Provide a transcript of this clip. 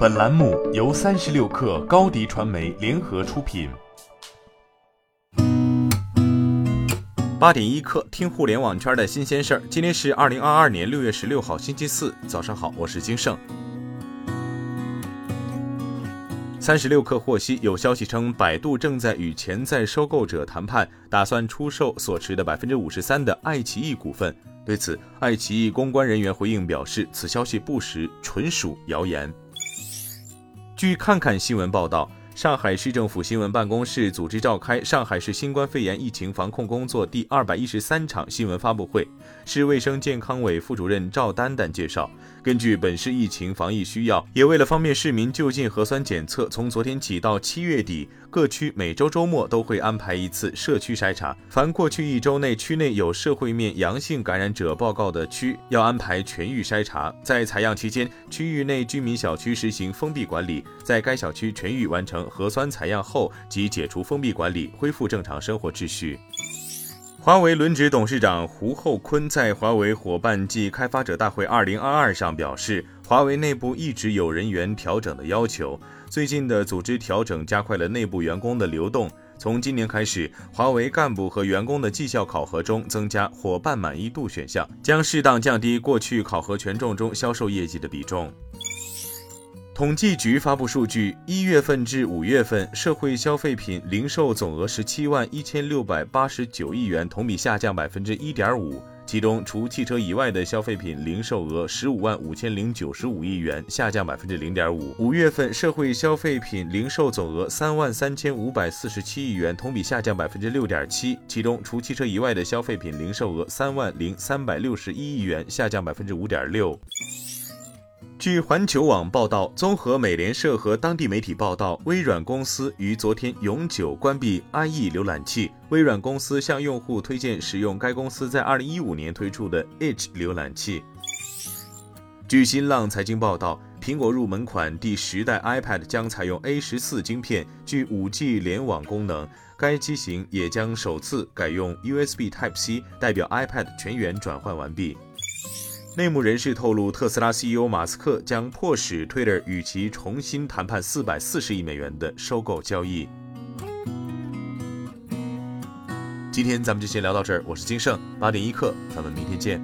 本栏目由三十六氪高低传媒联合出品。八点一刻，听互联网圈的新鲜事儿。今天是二零二二年六月十六号，星期四，早上好，我是金盛。三十六氪获悉，有消息称，百度正在与潜在收购者谈判，打算出售所持的百分之五十三的爱奇艺股份。对此，爱奇艺公关人员回应表示，此消息不实，纯属谣言。据看看新闻报道，上海市政府新闻办公室组织召开上海市新冠肺炎疫情防控工作第二百一十三场新闻发布会。市卫生健康委副主任赵丹丹介绍，根据本市疫情防疫需要，也为了方便市民就近核酸检测，从昨天起到七月底。各区每周周末都会安排一次社区筛查，凡过去一周内区内有社会面阳性感染者报告的区，要安排全域筛查。在采样期间，区域内居民小区实行封闭管理，在该小区全域完成核酸采样后，即解除封闭管理，恢复正常生活秩序。华为轮值董事长胡厚昆在华为伙伴暨开发者大会二零二二上表示，华为内部一直有人员调整的要求，最近的组织调整加快了内部员工的流动。从今年开始，华为干部和员工的绩效考核中增加伙伴满意度选项，将适当降低过去考核权重中销售业绩的比重。统计局发布数据，一月份至五月份，社会消费品零售总额十七万一千六百八十九亿元，同比下降百分之一点五。其中，除汽车以外的消费品零售额十五万五千零九十五亿元，下降百分之零点五。五月份，社会消费品零售总额三万三千五百四十七亿元，同比下降百分之六点七。其中，除汽车以外的消费品零售额三万零三百六十一亿元，下降百分之五点六。据环球网报道，综合美联社和当地媒体报道，微软公司于昨天永久关闭 IE 浏览器。微软公司向用户推荐使用该公司在2015年推出的 Edge 浏览器。据新浪财经报道，苹果入门款第十代 iPad 将采用 A 十四晶片，具 5G 联网功能。该机型也将首次改用 USB Type-C，代表 iPad 全员转换完毕。内幕人士透露，特斯拉 CEO 马斯克将迫使 Twitter 与其重新谈判四百四十亿美元的收购交易。今天咱们就先聊到这儿，我是金盛八点一刻，咱们明天见。